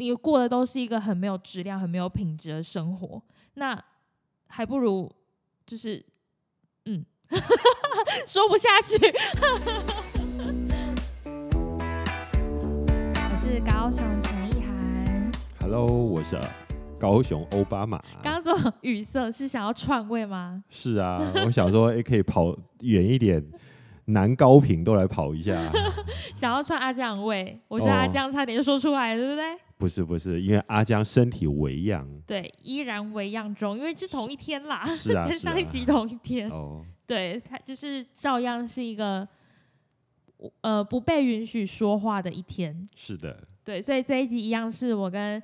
你过的都是一个很没有质量、很没有品质的生活，那还不如就是嗯，说不下去。我是高雄陈意涵，Hello，我是高雄欧巴马。刚刚这种语塞是想要篡位吗？是啊，我想说，哎、可以跑远一点，南高频都来跑一下。想要篡阿江位？我觉得阿哦江差点就说出来了，对不对？不是不是，因为阿江身体为恙。对，依然为样中，因为是同一天啦，是啊，跟上一集同一天。哦，对，他就是照样是一个呃不被允许说话的一天。是的，对，所以这一集一样是我跟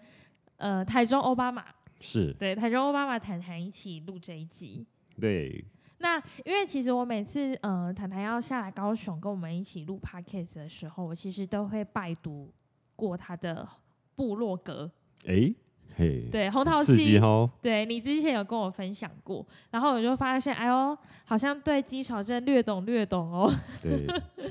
呃台中奥巴马，是对台中奥巴马谈谈一起录这一集。对，那因为其实我每次呃谈谈要下来高雄跟我们一起录 podcast 的时候，我其实都会拜读过他的部落格。哎、嘿，对，红桃七，哦。对你之前有跟我分享过，然后我就发现，哎呦，好像对肌少症略懂略懂哦。对，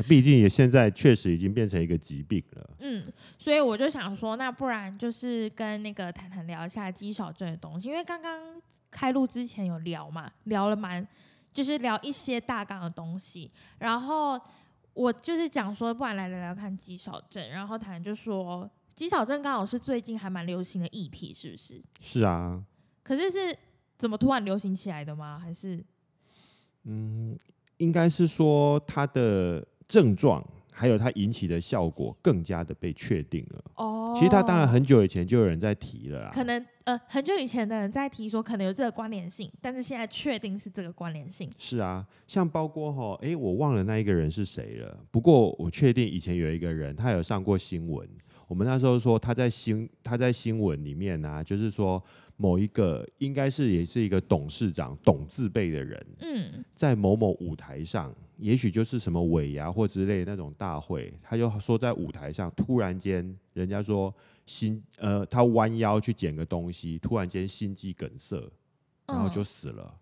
毕竟也现在确实已经变成一个疾病了。嗯，所以我就想说，那不然就是跟那个谈谈聊一下肌少症的东西，因为刚刚开录之前有聊嘛，聊了蛮，就是聊一些大纲的东西，然后我就是讲说，不然来聊聊看肌少症，然后谈谈就说，肌少症刚好是最近还蛮流行的议题，是不是？是啊，可是是怎么突然流行起来的吗？还是嗯，应该是说它的症状还有它引起的效果更加的被确定了。哦其实它当然很久以前就有人在提了啦。可能呃很久以前的人在提说可能有这个关联性，但是现在确定是这个关联性。是啊，像包括哈，哎，我忘了那一个人是谁了。不过我确定以前有一个人，他有上过新闻。我们那时候说他在新他在新闻里面呢、就是说某一个应该是也是一个董事长董字辈的人，嗯在某某舞台上，也许就是什么尾牙或之类的那种大会，他就说在舞台上突然间，人家说心呃他弯腰去捡个东西，突然间心肌梗塞，然后就嗯死了。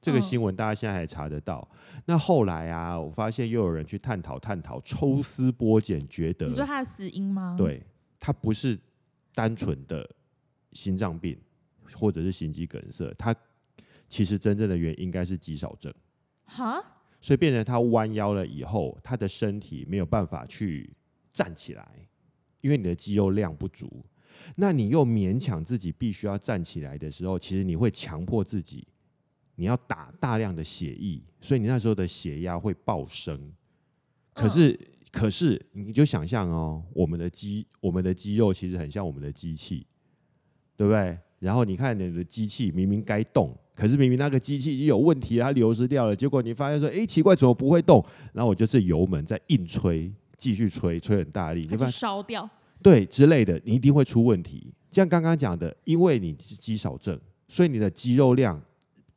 这个嗯新闻大家现在还查得到。那后来啊，我发现又有人去探讨探讨，抽丝剥茧，觉得你说他的死因吗？，对他不是单纯的心脏病或者是心肌梗塞，他其实真正的原因应该是肌少症。哈，所以变成他弯腰了以后，他的身体没有办法去站起来，因为你的肌肉量不足。那你又勉强自己必须要站起来的时候，其实你会强迫自己，你要打大量的血液，所以你那时候的血压会暴升。可是，可是你就想象哦，我们的肌，我们的肌肉其实很像我们的机器，对不对？然后你看你的机器明明该动，可是明明那个机器已经有问题，它流失掉了。结果你发现说，哎，奇怪，怎么不会动？然后我就是油门在硬吹，继续吹，吹很大力，就发现烧掉。对之类的，你一定会出问题。像刚刚讲的，因为你是肌少症，所以你的肌肉量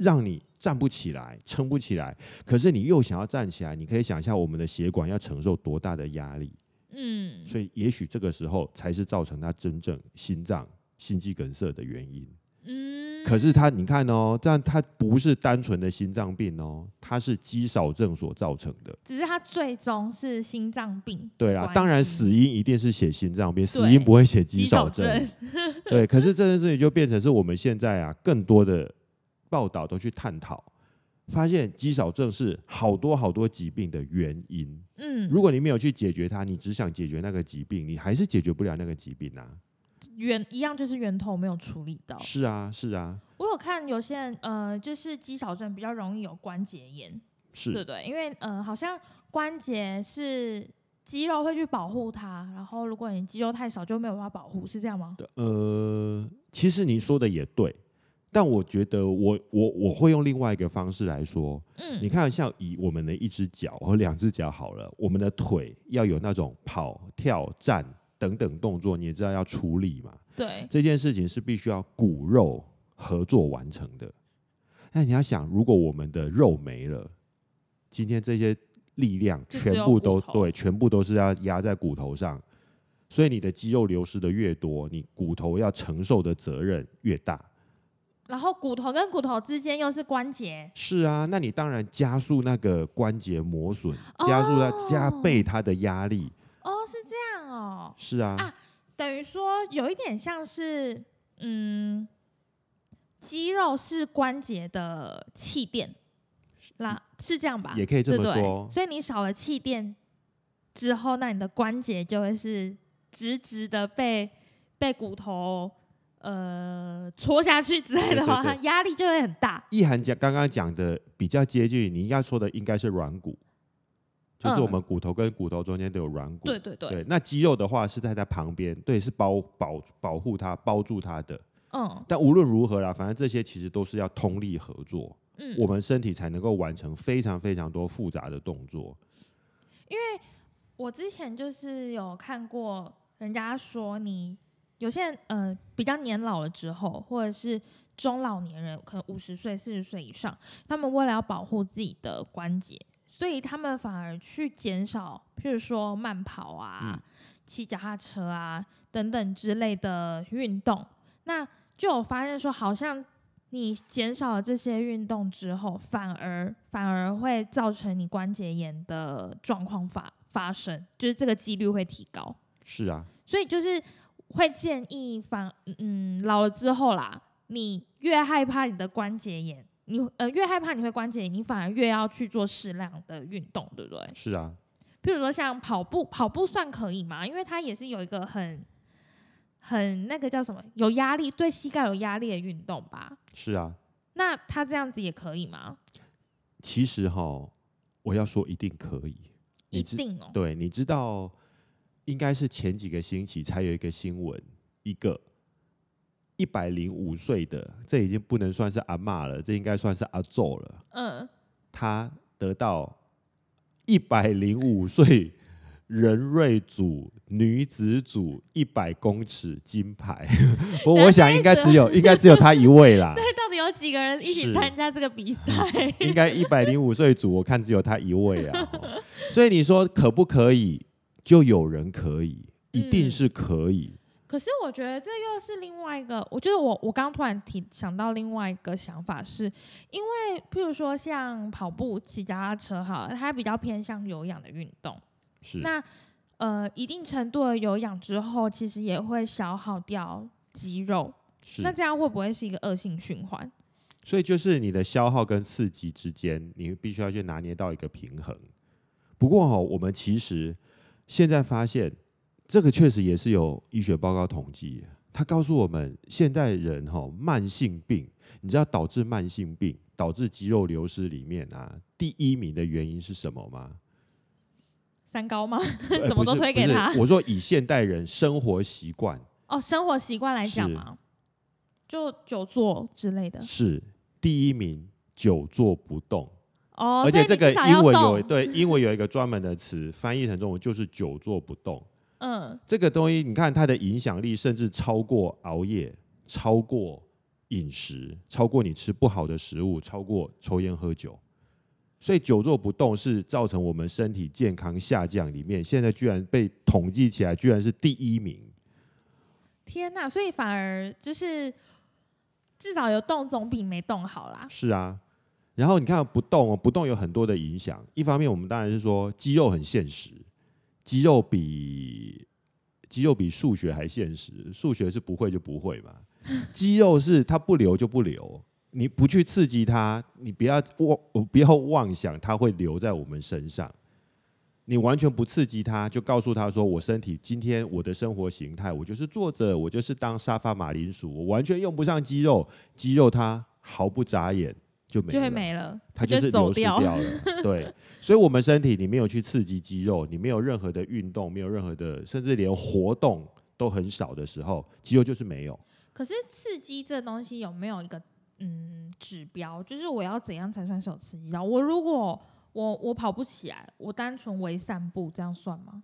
让你站不起来，撑不起来。可是你又想要站起来，你可以想象我们的血管要承受多大的压力。嗯，所以也许这个时候才是造成他真正心脏心肌梗塞的原因。嗯，可是他，你看哦，这样他不是单纯的心脏病哦，他是肌少症所造成的。只是他最终是心脏病。对啦，关当然死因一定是写心脏病，死因不会写肌肌少。症。对，可是这件事情就变成是我们现在啊，更多的报道都去探讨，发现肌少症是好多好多疾病的原因。嗯，如果你没有去解决它，你只想解决那个疾病，你还是解决不了那个疾病啊。源一样就是源头没有处理到。是啊，是啊，我有看有些人呃，就是肌少症比较容易有关节炎，是对对？因为呃，好像关节是肌肉会去保护它，然后如果你肌肉太少，就没有办法保护，是这样吗？的。呃，其实您说的也对，但我觉得我我我会用另外一个方式来说。嗯，你看，像以我们的一只脚和两只脚好了，我们的腿要有那种跑、跳、站等等动作，你也知道要处理嘛。对，这件事情是必须要骨肉合作完成的。那你要想，如果我们的肉没了，今天这些力量全部都对，全部都是要压在骨头上，所以你的肌肉流失的越多，你骨头要承受的责任越大。然后骨头跟骨头之间又是关节，是啊，那你当然加速那个关节磨损，加速它加倍它的压力。哦，是这样哦。是啊，啊等于说有一点像是，嗯，肌肉是关节的气垫，啦，是这样吧？也可以这么对不对说。所以你少了气垫之后，那你的关节就会是直直的被被骨头呃戳下去之类的话，对对对压力就会很大。意涵讲刚刚讲的比较接近，你应该说的应该是软骨，就是嗯我们骨头跟骨头中间都有软骨。对对对，对，那肌肉的话是在它旁边，对，是包保保护它、包住它的。嗯但无论如何啦，反正这些其实都是要通力合作，嗯，我们身体才能够完成非常非常多复杂的动作。因为我之前就是有看过人家说你，有些人呃比较年老了之后，或者是中老年人，可能五十岁、四十岁以上，他们为了要保护自己的关节，所以他们反而去减少，譬如说慢跑啊嗯、骑脚踏车啊等等之类的运动。那就有发现说，好像你减少了这些运动之后，反而反而会造成你关节炎的状况发发生，就是这个几率会提高。是啊，所以就是会建议反嗯老了之后啦，你越害怕你的关节炎，你呃越害怕你会关节炎，你反而越要去做适量的运动，对不对？是啊，譬如说像跑步，跑步算可以吗？因为它也是有一个很很那个叫什么有压力，对膝盖有压力的运动吧？是啊。那它这样子也可以吗？其实哈，我要说一定可以。一定哦。对，你知道，应该是前几个星期才有一个新闻，一个一百零五岁的，这已经不能算是阿妈了，这应该算是阿祖了。嗯，他得到一百零五岁人瑞组女子组一百公尺金牌，我我想应该只有应该只有他一位啦，对到底有几个人一起是参加这个比赛？应该一百零五岁组，我看只有他一位啊。所以你说可不可以？就有人可以，一定嗯是可以。可是我觉得这又是另外一个，我觉得我我刚突然提想到另外一个想法是，因为譬如说像跑步、骑脚踏车哈，它比较偏向有氧的运动。是，那呃，一定程度的有氧之后，其实也会消耗掉肌肉。是那这样会不会是一个恶性循环？所以就是你的消耗跟刺激之间，你必须要去拿捏到一个平衡。不过哈、我们其实现在发现，这个确实也是有医学报告统计，它告诉我们，现代人哈、慢性病，你知道导致慢性病、导致肌肉流失里面啊，第一名的原因是什么吗？三高吗？呃 什么都推给他我说以现代人生活习惯哦，生活习惯来讲是嘛，就久坐之类的。是第一名，久坐不动。哦，而且这个英文有动。对英文有一个专门的词，翻译成中文就是久坐不动。嗯，这个东西，你看它的影响力甚至超过熬夜，超过饮食，超过你吃不好的食物，超过抽烟喝酒。所以久坐不动是造成我们身体健康下降里面，现在居然被统计起来，居然是第一名。天呐，所以反而就是至少有动总比没动好啦。是啊，然后你看不动哦，不动有很多的影响。一方面，我们当然是说肌肉很现实，肌肉比肌肉比数学还现实，数学是不会就不会嘛。肌肉是它不留就不留，你不去刺激它，你不要妄不要妄想它会留在我们身上。你完全不刺激它，就告诉他说：“我身体今天我的生活形态，我就是坐着，我就是当沙发马铃薯，我完全用不上肌肉，肌肉它毫不眨眼就没了，就会没了，它就是走流失掉了。对，所以，我们身体你没有去刺激肌肉，你没有任何的运动，没有任何的，甚至连活动都很少的时候，肌肉就是没有。可是刺激这东西有没有一个嗯指标？就是我要怎样才算是有刺激到？我如果我我跑不起来，我单纯为散步，这样算吗？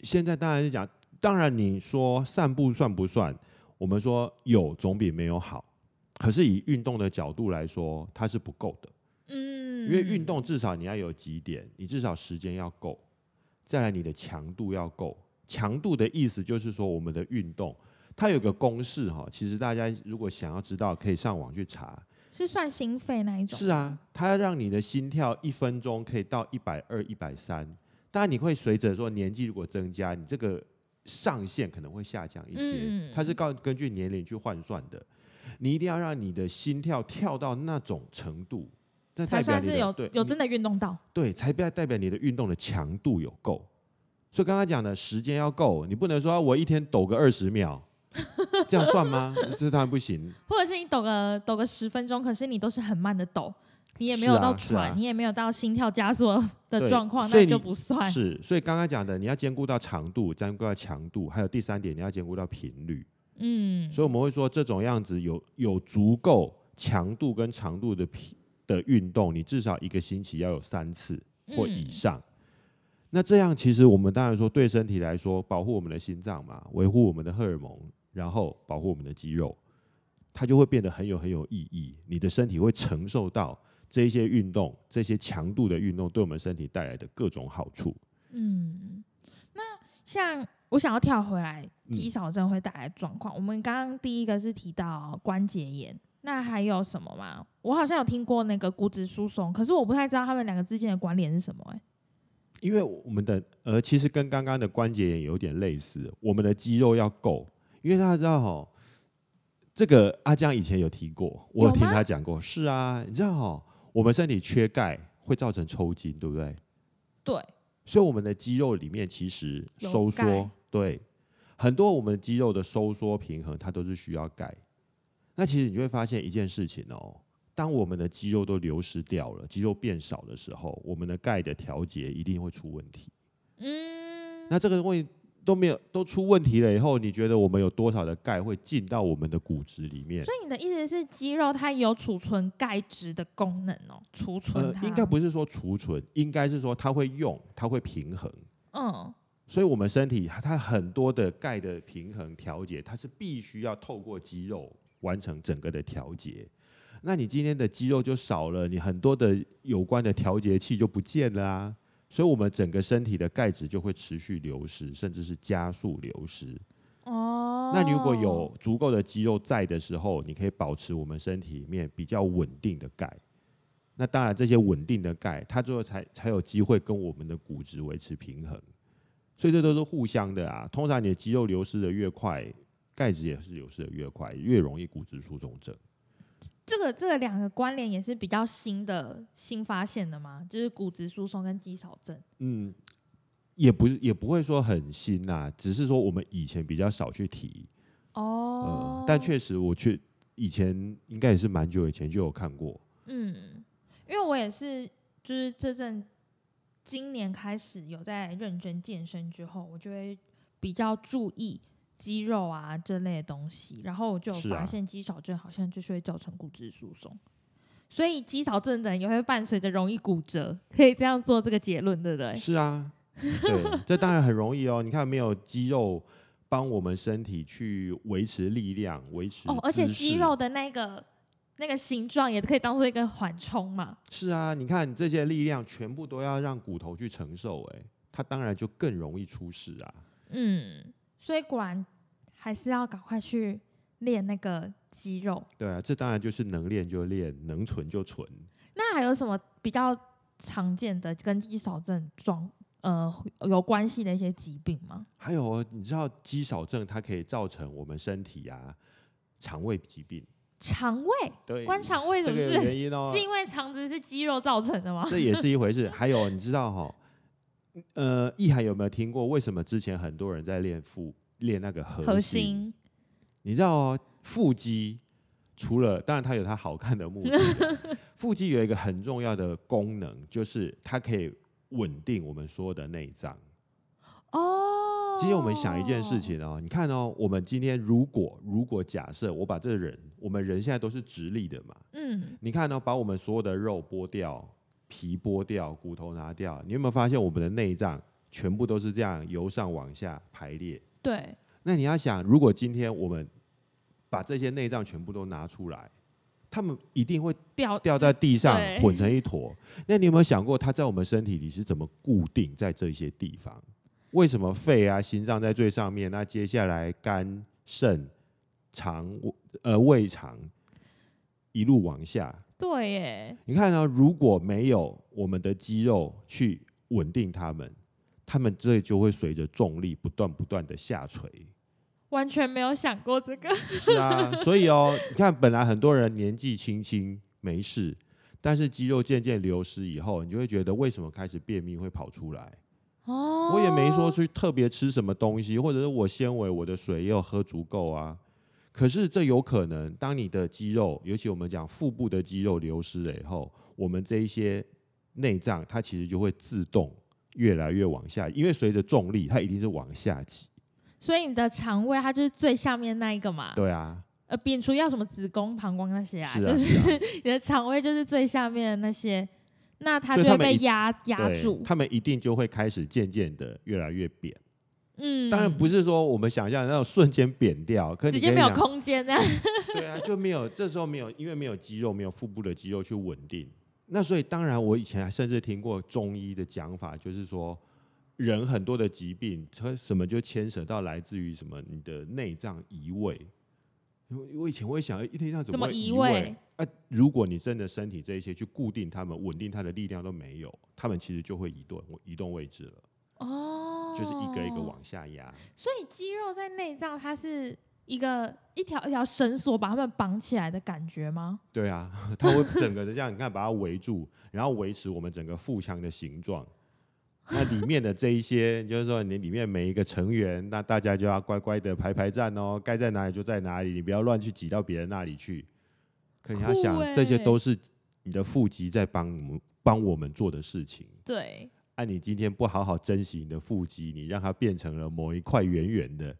现在当然是讲，当然你说散步算不算？我们说有总比没有好，可是以运动的角度来说，它是不够的。嗯，因为运动至少你要有几点，你至少时间要够，再来你的强度要够。强度的意思就是说，我们的运动它有个公式哈，其实大家如果想要知道，可以上网去查。是算心肺那一种。是啊，它要让你的心跳一分钟可以到一百二、一百三。当然，你会随着说年纪如果增加，你这个上限可能会下降一些，嗯它是根根据年龄去换算的。你一定要让你的心跳跳到那种程度，那才算是有你的对有真的运动到。对，才代代表你的运动的强度有够。所以刚刚讲的时间要够，你不能说我一天抖个二十秒，这样算吗？这当然不行。或者是你抖个抖个十分钟，可是你都是很慢的抖，你也没是有到啊是啊喘，你也没有到心跳加速的对状况，那就所以你不算。是，所以刚刚讲的，你要兼顾到长度，兼顾到强度，还有第三点，你要兼顾到频率。嗯，所以我们会说，这种样子有有足够强度跟长度的频的运动，你至少一个星期要有三次或以嗯上。那这样其实我们当然说，对身体来说，保护我们的心脏嘛，维护我们的荷尔蒙，然后保护我们的肌肉，它就会变得很有很有意义。你的身体会承受到这些运动、这些强度的运动对我们身体带来的各种好处。嗯，那像我想要跳回来，嗯肌少症会带来状况。我们刚刚第一个是提到关节炎，那还有什么吗？我好像有听过那个骨质疏松，可是我不太知道他们两个之间的关联是什么、欸。因为我们的呃，其实跟刚刚的关节炎有点类似，我们的肌肉要够，因为大家知道哈，这个阿江以前有提过，我有听他讲过，是啊，你知道哈，我们身体缺钙会造成抽筋，对不对？对，所以我们的肌肉里面其实收缩，对，很多我们肌肉的收缩平衡，它都是需要钙。那其实你就会发现一件事情哦，当我们的肌肉都流失掉了，肌肉变少的时候，我们的钙的调节一定会出问题。嗯，那这个问题都没有都出问题了以后，你觉得我们有多少的钙会进到我们的骨质里面？所以你的意思是肌肉它有储存钙质的功能哦，储存呃，应该不是说储存，应该是说它会用，它会平衡。嗯，所以，我们身体它很多的钙的平衡调节，它是必须要透过肌肉完成整个的调节。那你今天的肌肉就少了，你很多的有关的调节器就不见了啊。所以，我们整个身体的钙质就会持续流失，甚至是加速流失。哦，那你如果有足够的肌肉在的时候，你可以保持我们身体里面比较稳定的钙。那当然，这些稳定的钙，它最后才才有机会跟我们的骨质维持平衡。所以这都是互相的啊。通常你的肌肉流失的越快，钙质也是流失的越快，越容易骨质疏松症。这个这个两个关联也是比较新的新发现的吗？就是骨质疏松跟肌少症。嗯，也不是也不会说很新呐、只是说我们以前比较少去提。哦呃，，但确实我去以前应该也是蛮久以前就有看过。嗯，因为我也是，就是这阵今年开始有在认真健身之后，我就会比较注意肌肉啊这类的东西，然后我就发现肌少症好像就是会造成骨质疏松，所以肌少症的人也会伴随着容易骨折，可以这样做这个结论，对不对？是啊，对，这当然很容易哦。你看，没有肌肉帮我们身体去维持力量、维持哦，而且肌肉的那个那个形状也可以当做一个缓冲嘛。是啊，你看这些力量全部都要让骨头去承受，哎，它当然就更容易出事啊。嗯，所以果然还是要赶快去练那个肌肉。对啊，这当然就是能练就练，能存就存。那还有什么比较常见的跟肌少症状呃有关系的一些疾病吗？还有哦，你知道肌少症它可以造成我们身体啊肠胃疾病，肠胃对，关肠胃什这个么事？有原因哦，是因为肠子是肌肉造成的吗？这也是一回事。还有，你知道哈、呃，易涵有没有听过？为什么之前很多人在练腹练那个核核心？你知道哦，腹肌除了当然它有它好看的目的啊，腹肌有一个很重要的功能，就是它可以稳定我们所有的内脏。哦。今天我们想一件事，情哦，你看哦，我们今天如果如果假设我把这个人，我们人现在都是直立的嘛，嗯，你看呢、把我们所有的肉剥掉，皮剥掉，骨头拿掉，你有没有发现我们的内脏全部都是这样由上往下排列？对，那你要想，如果今天我们把这些内脏全部都拿出来，他们一定会掉掉在地上混成一坨。那你有没有想过，它在我们身体里是怎么固定在这些地方？为什么肺啊、心脏在最上面？那接下来肝、肾、肠、呃胃肠一路往下，对耶，你看呢、如果没有我们的肌肉去稳定它们，他们这就会随着重力不断不断的下垂。完全没有想过这个。是啊，所以哦，你看，本来很多人年纪轻轻没事，但是肌肉渐渐流失以后，你就会觉得为什么开始便秘会跑出来？哦，我也没说去特别吃什么东西，或者是我纤维、我的水也有喝足够啊。可是这有可能，当你的肌肉，尤其我们讲腹部的肌肉流失了以后，我们这一些内脏它其实就会自动越来越往下，因为随着重力，它一定是往下挤。所以你的肠胃它就是最下面那一个嘛。对啊，呃，摒除要什么子宫、膀胱那些啊，是啊，就是。你的肠胃就是最下面的那些，那它就会被压压住。他们一定就会开始渐渐的越来越扁。嗯，当然不是说我们想象的那种瞬间扁掉，可直接没有空间这样。对啊，就没有这时候没有，因为没有肌肉，没有腹部的肌肉去稳定。那所以当然，我以前还甚至听过中医的讲法，就是说人很多的疾病，它什么就牵扯到来自于什么你的内脏移位。我我以前会想，哎内脏怎怎么移移位啊，如果你真的身体这一些去固定它们、稳定它的力量都没有，它们其实就会移动移动位置了，哦，就是一个一个往下压。所以肌肉在内脏，它是一个一条一条绳索把它们绑起来的感觉吗？对啊，它会整个的这样，你看把它围住，然后维持我们整个腹腔的形状。那里面的这一些，就是说你里面每一个成员，那大家就要乖乖的排排站哦，该在哪里就在哪里，你不要乱去挤到别人那里去。可你要酷想，这些欸都是你的腹肌在帮我们帮我们做的事情。对，按、你今天不好好珍惜你的腹肌，你让它变成了某一块圆圆的，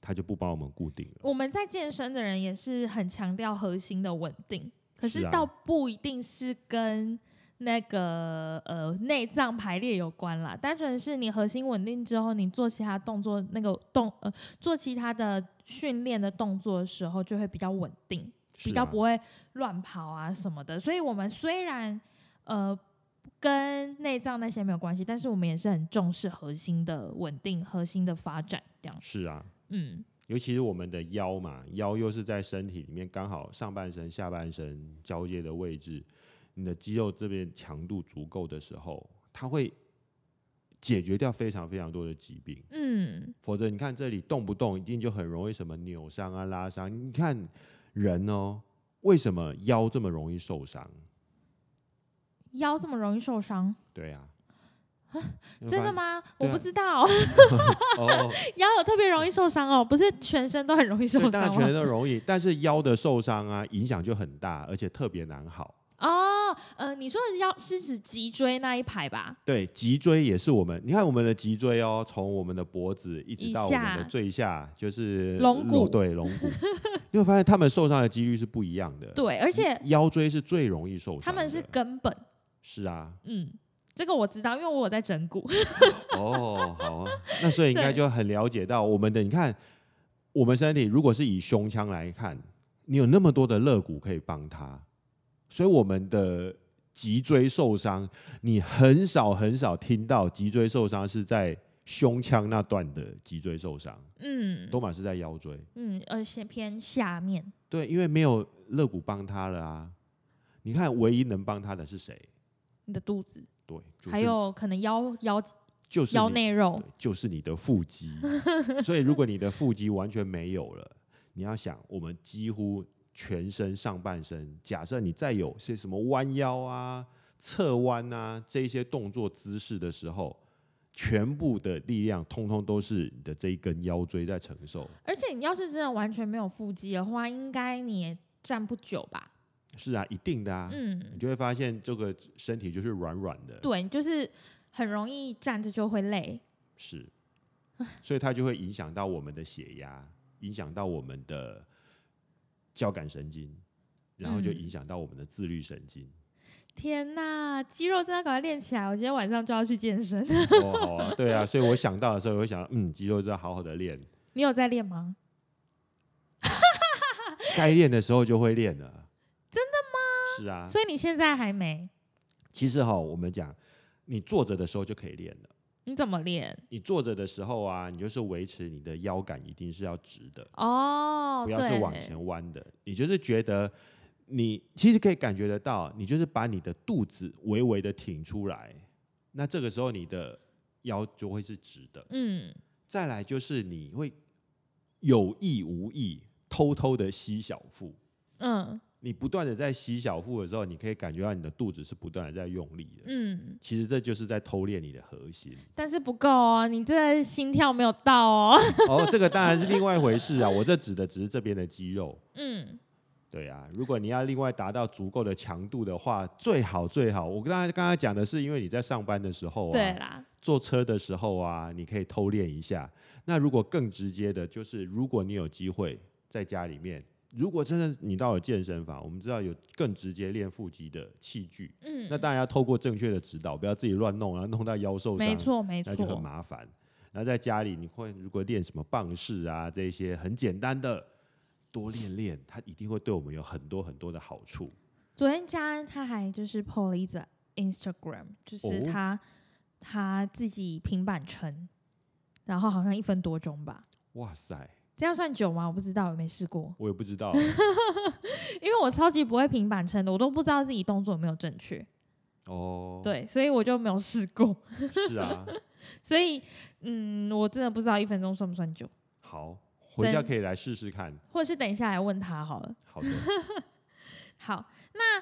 它就不帮我们固定了。我们在健身的人也是很强调核心的稳定，可是是啊倒不一定是跟那个呃内脏排列有关啦，单纯是你核心稳定之后，你做其他动作那个动呃做其他的训练的动作的时候，就会比较稳定，比是啊较不会乱跑啊什么的。所以我们虽然呃跟内脏那些没有关系，但是我们也是很重视核心的稳定、核心的发展这样。是啊，嗯，尤其是我们的腰嘛，腰又是在身体里面刚好上半身、下半身交接的位置，你的肌肉这边强度足够的时候，它会解决掉非常非常多的疾病。嗯，否则你看这里动不动一定就很容易什么扭伤啊、拉伤。你看人哦，为什么腰这么容易受伤？腰这么容易受伤，对啊，真的？吗？我不知道，哦，腰有特别容易受伤哦，不是全身都很容易受伤，当然全身？都容易，但是腰的受伤啊，影响就很大，而且特别难好。哦，呃，你说的腰是指脊椎那一排吧？对，脊椎也是我们，你看我们的脊椎哦，从我们的脖子一直到我们的下最下，就是龙骨对，龙骨。你会发现他们受伤的几率是不一样的。对，而且腰椎是最容易受伤。他们是根本，是啊，嗯，这个我知道，因为我有在整骨。哦，好啊，那所以应该就很了解到我们的，你看我们身体如果是以胸腔来看，你有那么多的肋骨可以帮他，所以我们的脊椎受伤，你很少很少听到脊椎受伤是在胸腔那段的脊椎受伤，嗯多满是在腰椎。嗯，而且偏下面。对，因为没有肋骨帮他了啊。你看，唯一能帮他的是谁？你的肚子，对，就是还有可能腰腰就是腰内肉对，就是你的腹肌。所以，如果你的腹肌完全没有了，你要想，我们几乎全身上半身，假设你再有些什么弯腰啊、侧弯啊这一些动作姿势的时候，全部的力量通通都是你的这一根腰椎在承受。而且你要是真的完全没有腹肌的话，应该你也站不久吧？是啊，一定的啊。嗯你嗯，就会发现这个身体就是软软的，对，就是很容易站着就会累。是，所以它就会影响到我们的血压，影响到我们的交感神经，然后就嗯影响到我们的自律神经。天呐，肌肉真的要赶快练起来！我今天晚上就要去健身。哦，好啊，对啊，所以我想到的时候，我会想，嗯，肌肉就要好好的练，你有在练吗？该练的时候就会练了。是啊，所以你现在还没？其实哈，我们讲，你坐着的时候就可以练了。你怎么练？你坐着的时候啊，你就是维持你的腰杆一定是要直的，哦，不要是往前弯的。你就是觉得你其实可以感觉得到，你就是把你的肚子微微的挺出来，那这个时候你的腰就会是直的。嗯，再来就是你会有意无意偷偷的吸小腹，嗯你不断的在吸小腹的时候，你可以感觉到你的肚子是不断的在用力的。嗯，其实这就是在偷练你的核心。但是不够哦，你这心跳没有到哦。哦，这个当然是另外一回事啊，我这指的只是这边的肌肉。嗯对啊，如果你要另外达到足够的强度的话，最好最好。我跟大家刚才讲的是，因为你在上班的时候啊，对啦，坐车的时候啊，你可以偷练一下。那如果更直接的，就是如果你有机会在家里面，如果真的你到了健身房，我们知道有更直接练腹肌的器具，嗯，那当然要透过正确的指导，不要自己乱弄，然后弄到腰受伤，没错没错那就很，麻烦。然后在家里，你会如果练什么棒式啊，这些很简单的，多练练，它一定会对我们有很多很多的好处。昨天嘉恩他还就是 PO 了一则 Instagram，就是哦他、他自己平板撑，然后好像一分多钟吧，哇塞，这样算久吗？我不知道，我没试过，我也不知道，因为我超级不会平板撑的，我都不知道自己动作有没有正确，哦，，对，所以我就没有试过，是啊，所以嗯，我真的不知道一分钟算不算久，好，回家可以来试试看。或者是等一下来问他好了。好的，好，那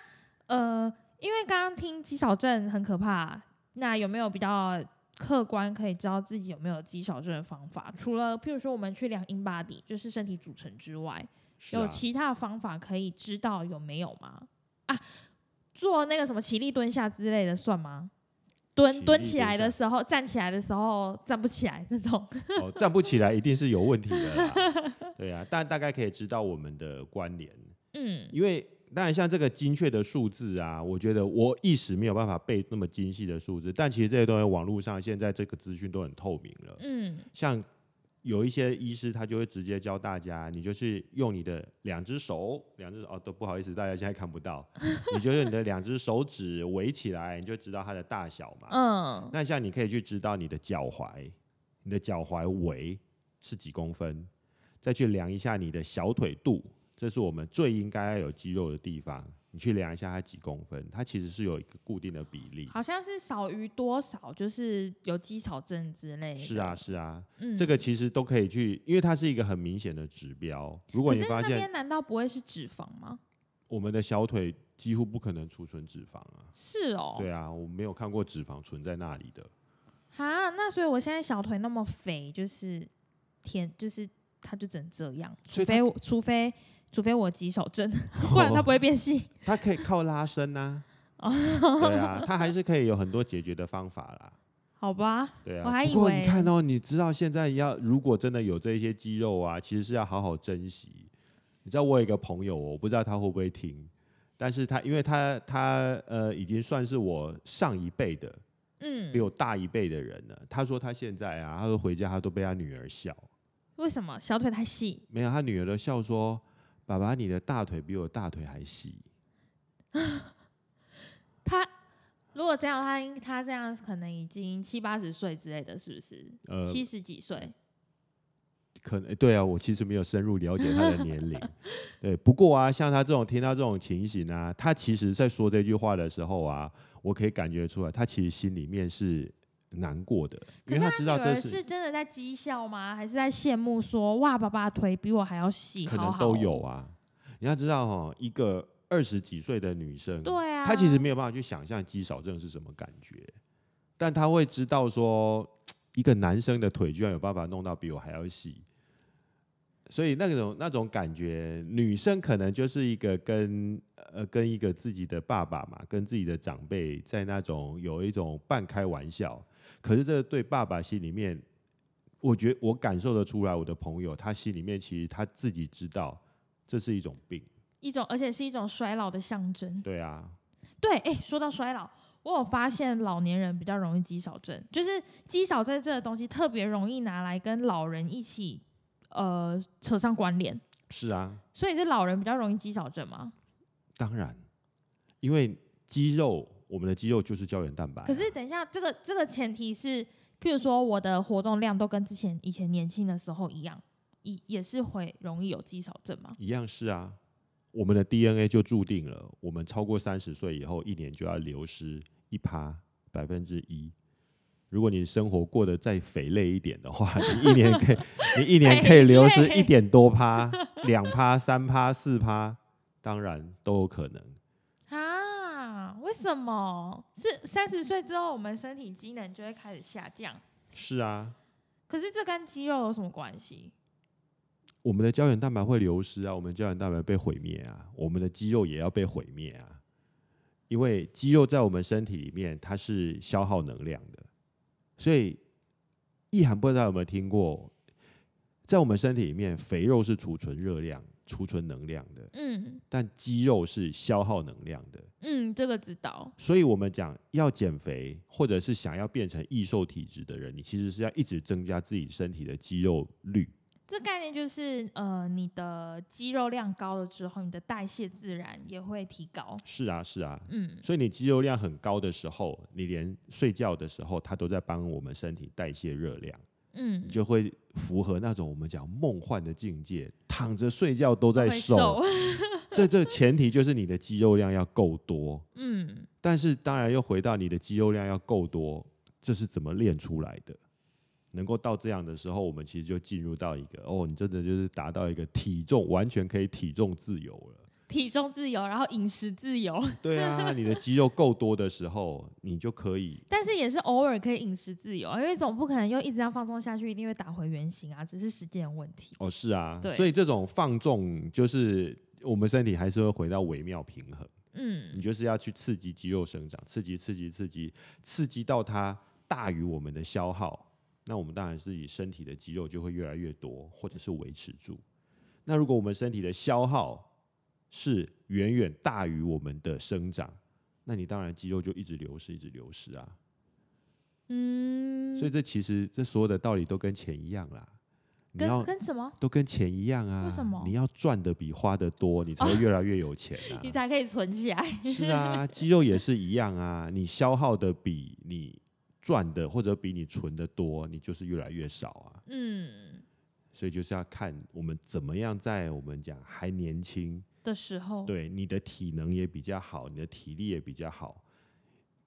呃，因为刚刚听肌少症很可怕，那有没有比较客观可以知道自己有没有肌少症的方法？除了譬如说我们去量 in body，就是身体组成之外，啊有其他的方法可以知道有没有吗？啊，做那个什么起立蹲下之类的算吗？蹲起蹲起来的时候，站起来的时候站不起来那种。哦，站不起来一定是有问题的啦。对啊，但大概可以知道我们的关联，嗯因为当然像这个精确的数字啊，我觉得我一时没有办法背那么精细的数字，但其实这些东西网络上现在这个资讯都很透明了。嗯像有一些医师他就会直接教大家，你就是用你的两只手，两只哦都不好意思，大家现在看不到，你就用你的两只手指围起来，你就知道它的大小嘛。嗯那像你可以去知道你的脚踝，你的脚踝围是几公分，再去量一下你的小腿肚，这是我们最应该要有肌肉的地方。你去量一下它几公分，它其实是有一个固定的比例。好像是少于多少，就是有肌少症之类的。是啊，，是啊，嗯这个其实都可以去，因为它是一个很明显的指标。如果你发现边难道不会是脂肪吗？我们的小腿几乎不可能储存脂肪啊，是哦，对啊，我没有看过脂肪存在那里的。啊，那所以我现在小腿那么肥，就是天，就是它就只能这样，除非，除非除非我肌少症，不然它不会变细。它可以靠拉伸呐、哦对啊，它还是可以有很多解决的方法啦。好吧，对啊，我还以不过你看哦，你知道现在要如果真的有这些肌肉啊，其实是要好好珍惜。你知道我有一个朋友，我不知道他会不会听，但是他因为他他呃已经算是我上一辈的，嗯比，我大一辈的人了。他说他现在啊，他说回家他都被他女儿笑，为什么小腿太细？没有他女儿都笑说：“爸爸，你的大腿比我大腿还细。他如果这样，他应他这样可能已经七八十岁之类的，是不是？呃，七十几岁，可能对啊，我其实没有深入了解他的年龄。对，不过啊，像他这种听到这种情形啊，他其实在说这句话的时候啊，我可以感觉出来，他其实心里面是难过的，因为他知道这是真的在讥笑吗？还是在羡慕说哇，爸爸腿比我还要细，可能都有啊。你要知道哈、一个二十几岁的女生，对啊，她其实没有办法去想象肌少症是什么感觉，但她会知道说，一个男生的腿居然有办法弄到比我还要细，所以那种那种感觉，女生可能就是一个跟呃跟一个自己的爸爸嘛，跟自己的长辈在那种有一种半开玩笑，可是这个对爸爸心里面，我觉我感受得出来，我的朋友他心里面其实他自己知道这是一种病，一种，而且是一种衰老的象征。对啊，对，哎、说到衰老，我有发现老年人比较容易肌少症，就是肌少症这个东西特别容易拿来跟老人一起呃扯上关联，是啊，所以是老人比较容易肌少症吗？当然，因为肌肉，我们的肌肉就是胶原蛋白啊、可是等一下，这个这个前提是，譬如说我的活动量都跟之前以前年轻的时候一样，也也是会容易有肌少症吗？一样是啊，我们的 DNA 就注定了，我们超过三十岁以后，一年就要流失一趴百分之一。如果你生活过得再肥累一点的话，你一年可以，你一年可以流失一点多趴、两趴、三趴、四趴，当然都有可能。啊？为什么？是三十岁之后，我们身体机能就会开始下降？是啊，可是这跟肌肉有什么关系？我们的胶原蛋白会流失啊，我们胶原蛋白被毁灭啊，我们的肌肉也要被毁灭啊。因为肌肉在我们身体里面，它是消耗能量的，所以意涵不知道有没有听过，在我们身体里面，肥肉是储存热量、储存能量的，嗯但肌肉是消耗能量的。嗯，这个知道。所以，我们讲要减肥，或者是想要变成易瘦体质的人，你其实是要一直增加自己身体的肌肉率。这概念就是，呃，你的肌肉量高了之后，你的代谢自然也会提高。是啊，是啊。嗯所以你肌肉量很高的时候，你连睡觉的时候，它都在帮我们身体代谢热量，嗯，就会符合那种我们讲梦幻的境界，躺着睡觉都在瘦。这 这前提就是你的肌肉量要够多，嗯，但是当然又回到你的肌肉量要够多，这是怎么练出来的？能够到这样的时候，我们其实就进入到一个哦，你真的就是达到一个体重完全可以体重自由了。体重自由，然后饮食自由，对啊，你的肌肉够多的时候，你就可以 但是也是偶尔可以饮食自由，因为总不可能又一直这样放纵下去，一定会打回原形啊，只是时间的问题。哦，是啊对，所以这种放纵就是我们身体还是会回到微妙平衡。嗯你就是要去刺激肌肉生长，刺激、刺激、刺激，刺激到它大于我们的消耗，那我们当然是以身体的肌肉就会越来越多，或者是维持住。那如果我们身体的消耗是远远大于我们的生长，那你当然肌肉就一直流失，一直流失啊。嗯，所以这其实这所有的道理都跟钱一样啦，你要跟跟什么？都跟钱一样啊。为什么你要赚的比花的多，你才会越来越有钱啊。你才可以存起来。是啊，肌肉也是一样啊。你消耗的比你赚的或者比你存的多，你就是越来越少啊。嗯所以就是要看我们怎么样在我们讲还年轻，的时候，对你的体能也比较好，你的体力也比较好。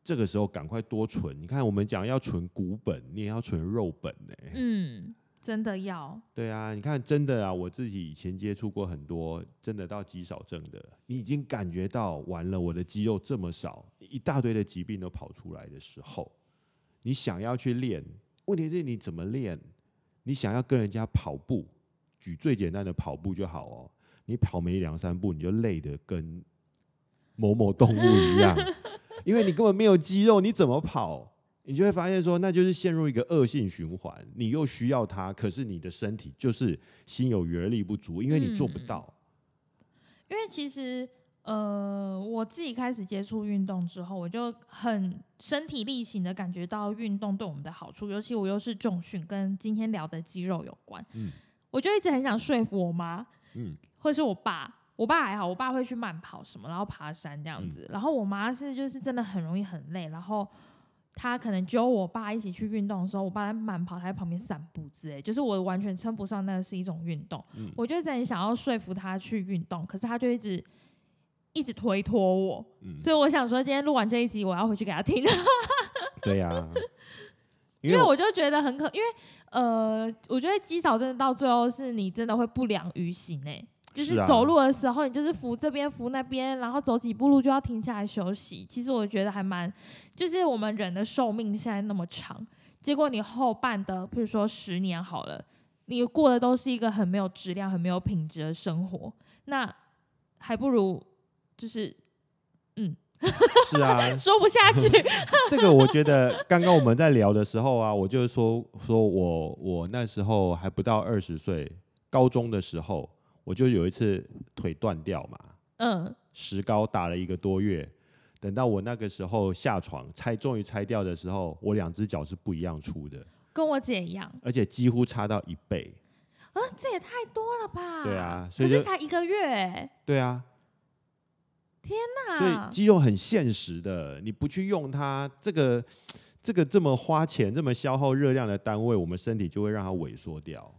这个时候赶快多存。你看，我们讲要存股本，你也要存肉本呢、嗯，真的要，对啊，你看，真的啊，我自己以前接触过很多，真的到肌少症的，你已经感觉到完了，我的肌肉这么少，一大堆的疾病都跑出来的时候，你想要去练，问题是你怎么练？你想要跟人家跑步，举最简单的跑步就好哦，你跑没两三步，你就累得跟某某动物一样，因为你根本没有肌肉，你怎么跑？你就会发现说，那就是陷入一个恶性循环。你又需要它，可是你的身体就是心有余而力不足，因为你做不嗯到。因为其实呃，我自己开始接触运动之后，我就很身体力行的感觉到运动对我们的好处，尤其我又是重训，跟今天聊的肌肉有关，嗯我就一直很想说服我妈，嗯，或是我爸。我爸还好，我爸会去慢跑什么，然后爬山这样嗯子。然后我妈是就是真的很容易很累，然后她可能揪我爸一起去运动的时候，我爸在慢跑，他在旁边散步之类，就是我完全称不上那是一种运动。嗯我就一直很想要说服他去运动，可是他就一直一直推脱我，嗯所以我想说今天录完这一集，我要回去给他听，对呀、因为我就觉得很可，因为呃，我觉得肌少真的到最后是你真的会不良于行哎、就是走路的时候，你就是扶这边扶那边，然后走几步路就要停下来休息。其实我觉得还蛮，就是我们人的寿命现在那么长，结果你后半的，譬如说十年好了，你过的都是一个很没有质量、很没有品质的生活，那还不如就是嗯是啊，说不下去。这个我觉得刚刚我们在聊的时候啊，我就是说说我我那时候还不到二十岁，高中的时候，我就有一次腿断掉嘛，嗯石膏打了一个多月，等到我那个时候下床拆终于拆掉的时候，我两只脚是不一样粗的，跟我姐一样而且几乎差到一倍。啊，这也太多了吧？对啊所可是才一个月、欸，对啊，天哪所以肌肉很现实的，你不去用它，这个这个这么花钱、这么消耗热量的单位，我们身体就会让它萎缩掉。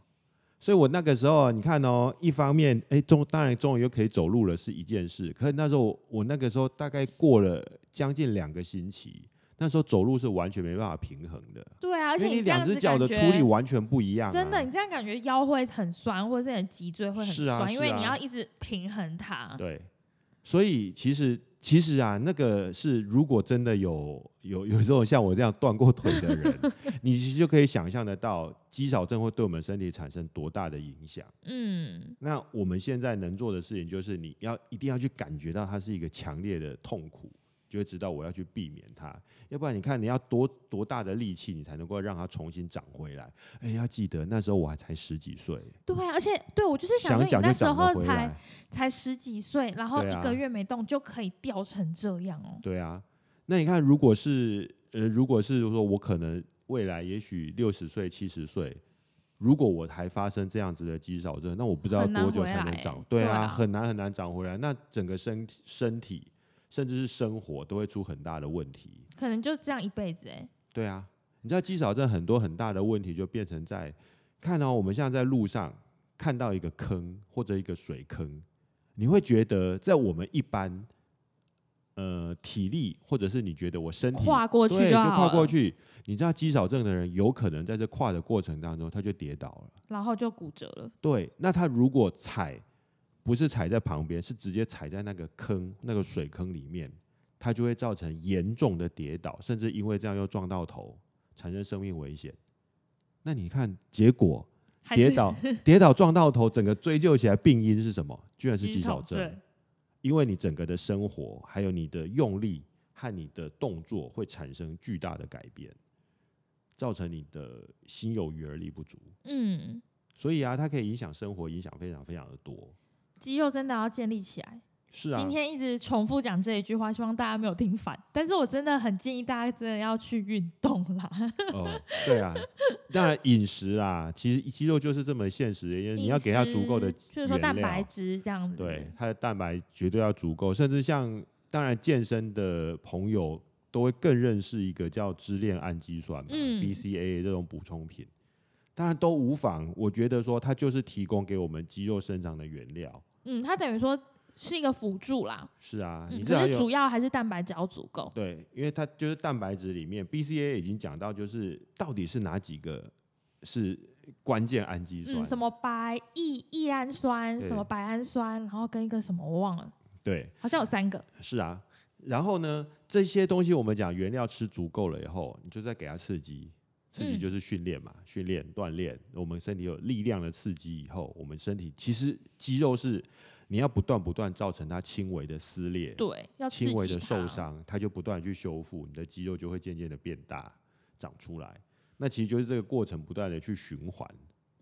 所以我那个时候，你看哦，一方面，哎，终当然终于又可以走路了，是一件事。可是那时候我我那个时候大概过了将近两个星期，那那时候走路是完全没办法平衡的，对啊，而且你两只脚的处理完全不一样、啊。真的，你这样感觉腰会很酸，或者是你的脊椎会很酸，因为你要一直平衡它。对，所以其实其实啊，那个是如果真的有有有这种像我这样断过腿的人，你其实就可以想象得到肌少症会对我们身体产生多大的影响。嗯，那我们现在能做的事情就是，你要一定要去感觉到它是一个强烈的痛苦，就会知道我要去避免它。要不然，你看你要多多大的力气，你才能够让它重新长回来？哎，要记得那时候我还才十几岁，对啊，而且对我就是想那时候才。才十几岁，然后一个月没动就可以掉成这样哦。对啊，那你看，如果是呃，如果是说我可能未来也许六十岁、七十岁，如果我还发生这样子的肌少症，那我不知道多久才能长欸。对啊，对啊很难很难长回来。那整个身体身体甚至是生活都会出很大的问题。可能就这样一辈子哎。对啊，你知道肌少症很多很大的问题就变成在看到、我们现在在路上看到一个坑或者一个水坑，你会觉得在我们一般呃体力或者是你觉得我身体跨过去对就跨过去，你知道肌少症的人有可能在这跨的过程当中他就跌倒了。然后就骨折了。对，那他如果踩不是踩在旁边，是直接踩在那个坑那个水坑里面，它就会造成严重的跌倒，甚至因为这样又撞到头，产生生命危险。那你看结果跌倒 跌倒撞到头，整个追究起来病因是什么？居然是肌少症，症。因为你整个的生活还有你的用力和你的动作会产生巨大的改变，造成你的心有余而力不足。嗯，所以啊，它可以影响生活，影响非常非常的多。肌肉真的要建立起来。是啊，今天一直重复讲这一句话，希望大家没有听烦。但是我真的很建议大家真的要去运动啦。哦，对啊，当然饮食啦，其实肌肉就是这么现实的，因为你要给它足够的就是说蛋白质这样子。对，它的蛋白绝对要足够，甚至像当然健身的朋友都会更认识一个叫支链氨基酸嘛、嗯 BCA 这种补充品，当然都无妨。我觉得说它就是提供给我们肌肉生长的原料。嗯，它等于说是一个辅助啦。是啊，嗯，你至少有可是主要还是蛋白质要足够。对，因为它就是蛋白质里面 BCA 已经讲到，就是到底是哪几个是关键氨基酸？嗯，什么白异异氨酸，什么白氨酸，然后跟一个什么我忘了，对，好像有三个。是啊。然后呢，这些东西我们讲原料吃足够了以后，你就再给它刺激，刺激嗯就是训练嘛，训练锻炼，我们身体有力量的刺激以后，我们身体其实肌肉是你要不断不断造成它轻微的撕裂，对，要刺轻微的受伤，它就不断地去修复，你的肌肉就会渐渐的变大，长出来。那其实就是这个过程不断的去循环，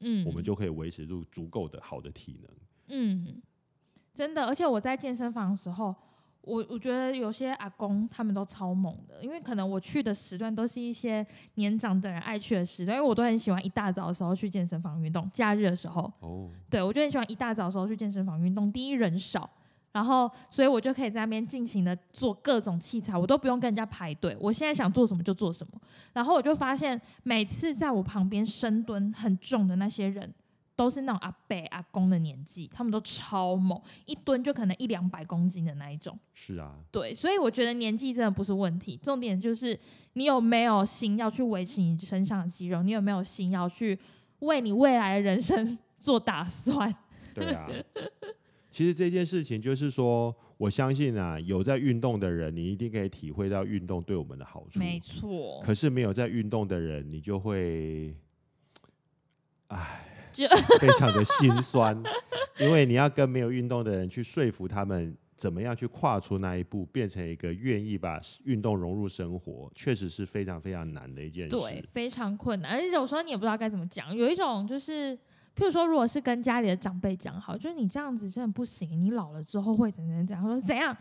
嗯，我们就可以维持住足够的好的体能。嗯，真的，而且我在健身房的时候，我我觉得有些阿公他们都超猛的，因为可能我去的时段都是一些年长的人爱去的时段，因为我都很喜欢一大早的时候去健身房运动，假日的时候，哦，对我就很喜欢一大早的时候去健身房运动。第一人少，然后所以我就可以在那边尽情的做各种器材，我都不用跟人家排队，我现在想做什么就做什么。然后我就发现，每次在我旁边深蹲很重的那些人。都是那种阿伯阿公的年纪，他们都超猛，一蹲就可能一两百公斤的那一种。是啊，对，所以我觉得年纪真的不是问题，重点就是你有没有心要去维持你身上的肌肉，你有没有心要去为你未来的人生 做打算。对啊。其实这件事情就是说，我相信啊，有在运动的人，你一定可以体会到运动对我们的好处。没错，可是没有在运动的人，你就会，唉，就 非常的心酸，因为你要跟没有运动的人去说服他们，怎么样去跨出那一步，变成一个愿意把运动融入生活，确实是非常非常难的一件事。对，非常困难，而且有时候你也不知道该怎么讲。有一种就是，譬如说，如果是跟家里的长辈讲好，就是你这样子真的不行，你老了之后会怎样怎样。他说怎样？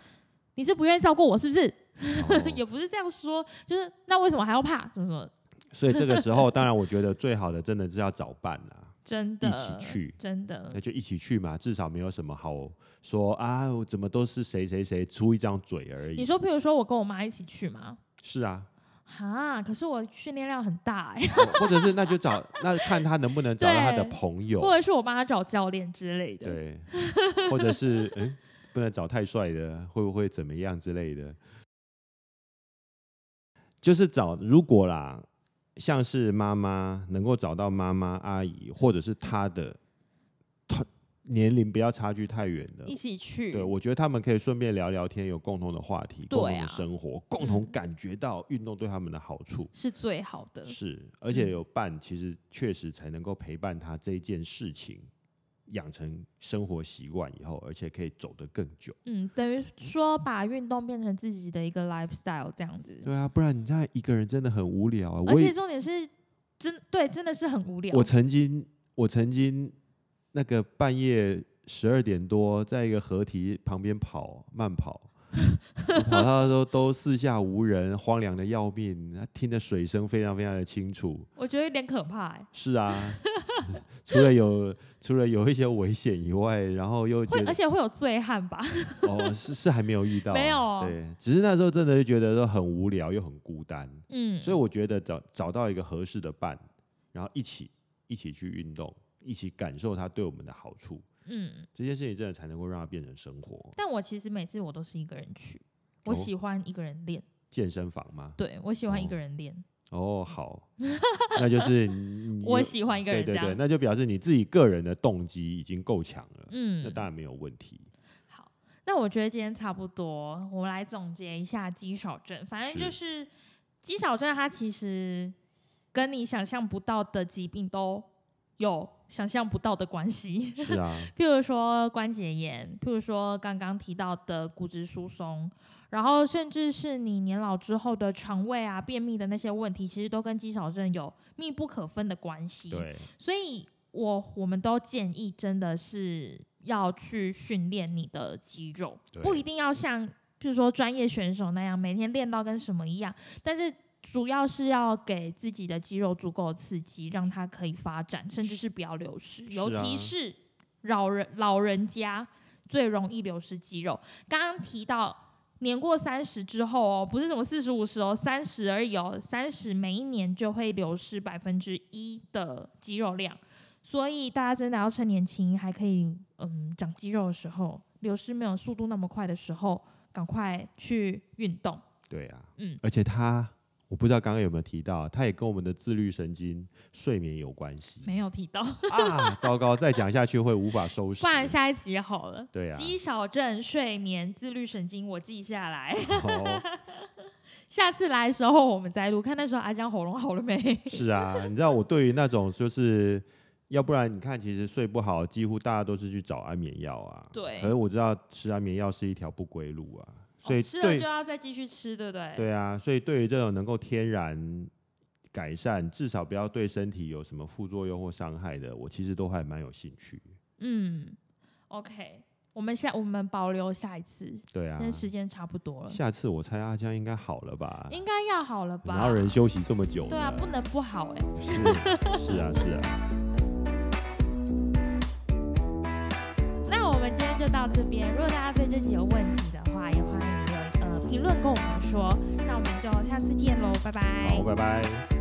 你是不愿意照顾我是不是？哦也不是这样说，就是那为什么还要怕？什么什么？所以这个时候，当然我觉得最好的真的是要找伴啊，真的，一起去真的那，就一起去嘛，至少没有什么好说啊，我怎么都是谁谁谁出一张嘴而已。你说，譬如说我跟我妈一起去吗？是啊，哈，可是我训练量很大哎、或者是那就找 那看他能不能找到他的朋友，或者是我帮他找教练之类的。对，或者是 嗯，不能找太帅的，会不会怎么样之类的。就是找如果啦，像是妈妈能够找到妈妈、阿姨，或者是她的她年龄不要差距太远的一，起去，对我觉得他们可以顺便聊聊天，有共同的话题，共同的生活，共同嗯感觉到运动对他们的好处。是最好的。是，而且嗯有伴，其实确实才能够陪伴他这一件事情，养成生活习惯以后，而且可以走得更久。嗯，等于说把运动变成自己的一个 lifestyle 这样子。对啊，不然你在一个人真的很无聊啊。而且重点是，真对，真的是很无聊。我曾经我曾经那个半夜十二点多，在一个河堤旁边跑慢跑，我 跑到都都四下无人，荒凉的要命，听的水声非常非常的清楚。我觉得有点可怕哎、是啊，除了有除了有一些危险以外，然后又觉会而且会有醉汉吧？哦，是是还没有遇到，没有。哦对，只是那时候真的就觉得说很无聊又很孤单，嗯，所以我觉得找找到一个合适的伴，然后一起一起去运动，一起感受它对我们的好处，嗯，这件事情真的才能够让它变成生活。但我其实每次我都是一个人去，我哦喜欢一个人练，健身房吗？对我喜欢一哦个人练，哦，好，那就是我喜欢一个人对对对。那就表示你自己个人的动机已经够强了，嗯那，当然没有问题。好，那我觉得今天差不多，我们来总结一下肌少症。反正就是肌少症，它其实跟你想象不到的疾病都有想象不到的关系。是啊，譬如说关节炎，譬如说刚刚提到的骨质疏松，然后甚至是你年老之后的肠胃啊、便秘的那些问题，其实都跟肌少症有密不可分的关系。对，所以我我们都建议真的是要去训练你的肌肉，不一定要像譬如说专业选手那样每天练到跟什么一样，但是主要是要给自己的肌肉足够的刺激，让它可以发展，甚至是不要流失，尤其是老人老人家最容易流失肌肉。刚刚提到。年过三十之后哦，不是什么四十五十哦，三十而已哦，三十每一年就会流失百分之一的肌肉量，所以大家真的要趁年轻还可以嗯长肌肉的时候，流失没有速度那么快的时候，赶快去运动。对啊，嗯而且它，我不知道刚刚有没有提到，它也跟我们的自律神经、睡眠有关系没有提到，啊。糟糕，再讲下去会无法收拾不。然下一集好了。对啊，肌少症、睡眠、自律神经，我记下来。好，下次来的时候我们再录，看那时候阿江喉咙好了没？是啊，你知道我对于那种就是，要不然你看，其实睡不好，几乎大家都是去找安眠药啊。对可是我知道吃安眠药是一条不归路啊，所以哦、吃了、就要再继续吃，对不对？对啊，所以对于这种能够天然改善，至少不要对身体有什么副作用或伤害的，我其实都还蛮有兴趣。嗯，OK，我们下我们保留下一次，对啊现，在时间差不多了，下次我猜阿江应该好了吧？应该要好了吧？哪有人休息这么久，对啊，不能不好哎、是是啊是啊，那我们今天就到这边。如果大家对这集有问题的话，也评论跟我们说。那我们就下次见喽，拜拜。好，拜拜。